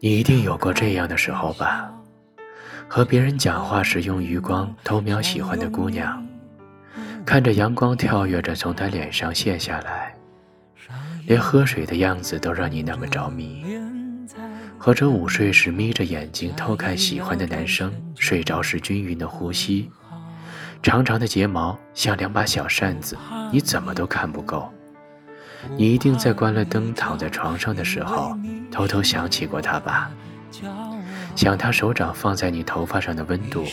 你一定有过这样的时候吧？和别人讲话时用余光偷瞄喜欢的姑娘，看着阳光跳跃着从她脸上泻下来，连喝水的样子都让你那么着迷。或者午睡时眯着眼睛偷看喜欢的男生睡着时均匀的呼吸，长长的睫毛像两把小扇子，你怎么都看不够。你一定在关了灯躺在床上的时候，偷偷想起过他吧？想他手掌放在你头发上的温度，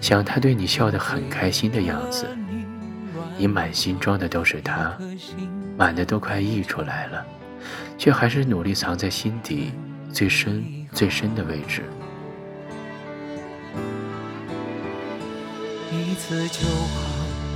想他对你笑得很开心的样子。你满心装的都是他，满的都快溢出来了，却还是努力藏在心底最深最深的位置。一次就好。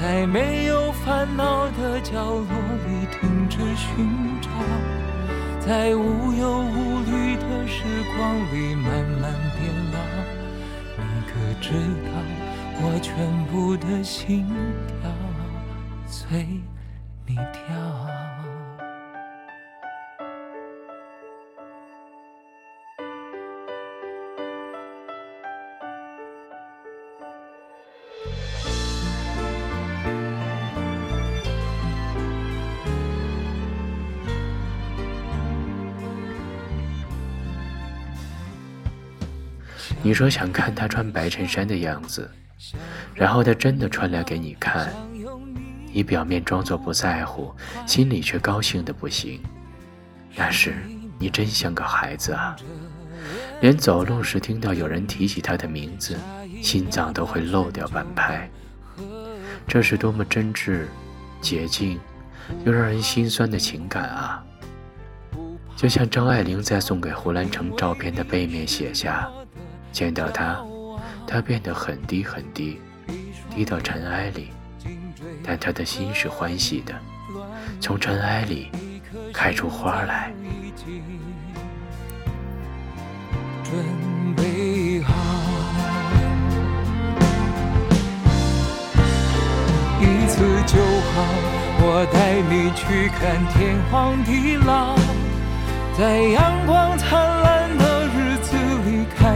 在没有烦恼的角落里停止寻找，在无忧无虑的时光里慢慢变老。你可知道我全部的心跳随你跳？你说想看他穿白衬衫的样子，然后他真的穿来给你看，你表面装作不在乎，心里却高兴的不行。那时你真像个孩子啊，连走路时听到有人提起他的名字，心脏都会漏掉半拍。这是多么真挚、洁净又让人心酸的情感啊！就像张爱玲在送给胡兰成照片的背面写下。见到他，他变得很低很低，低到尘埃里，但他的心是欢喜的，从尘埃里开出花来。准备好，一次就好，我带你去看天荒地老，在阳光灿烂。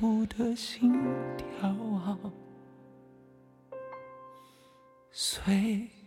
全部的心跳啊，随。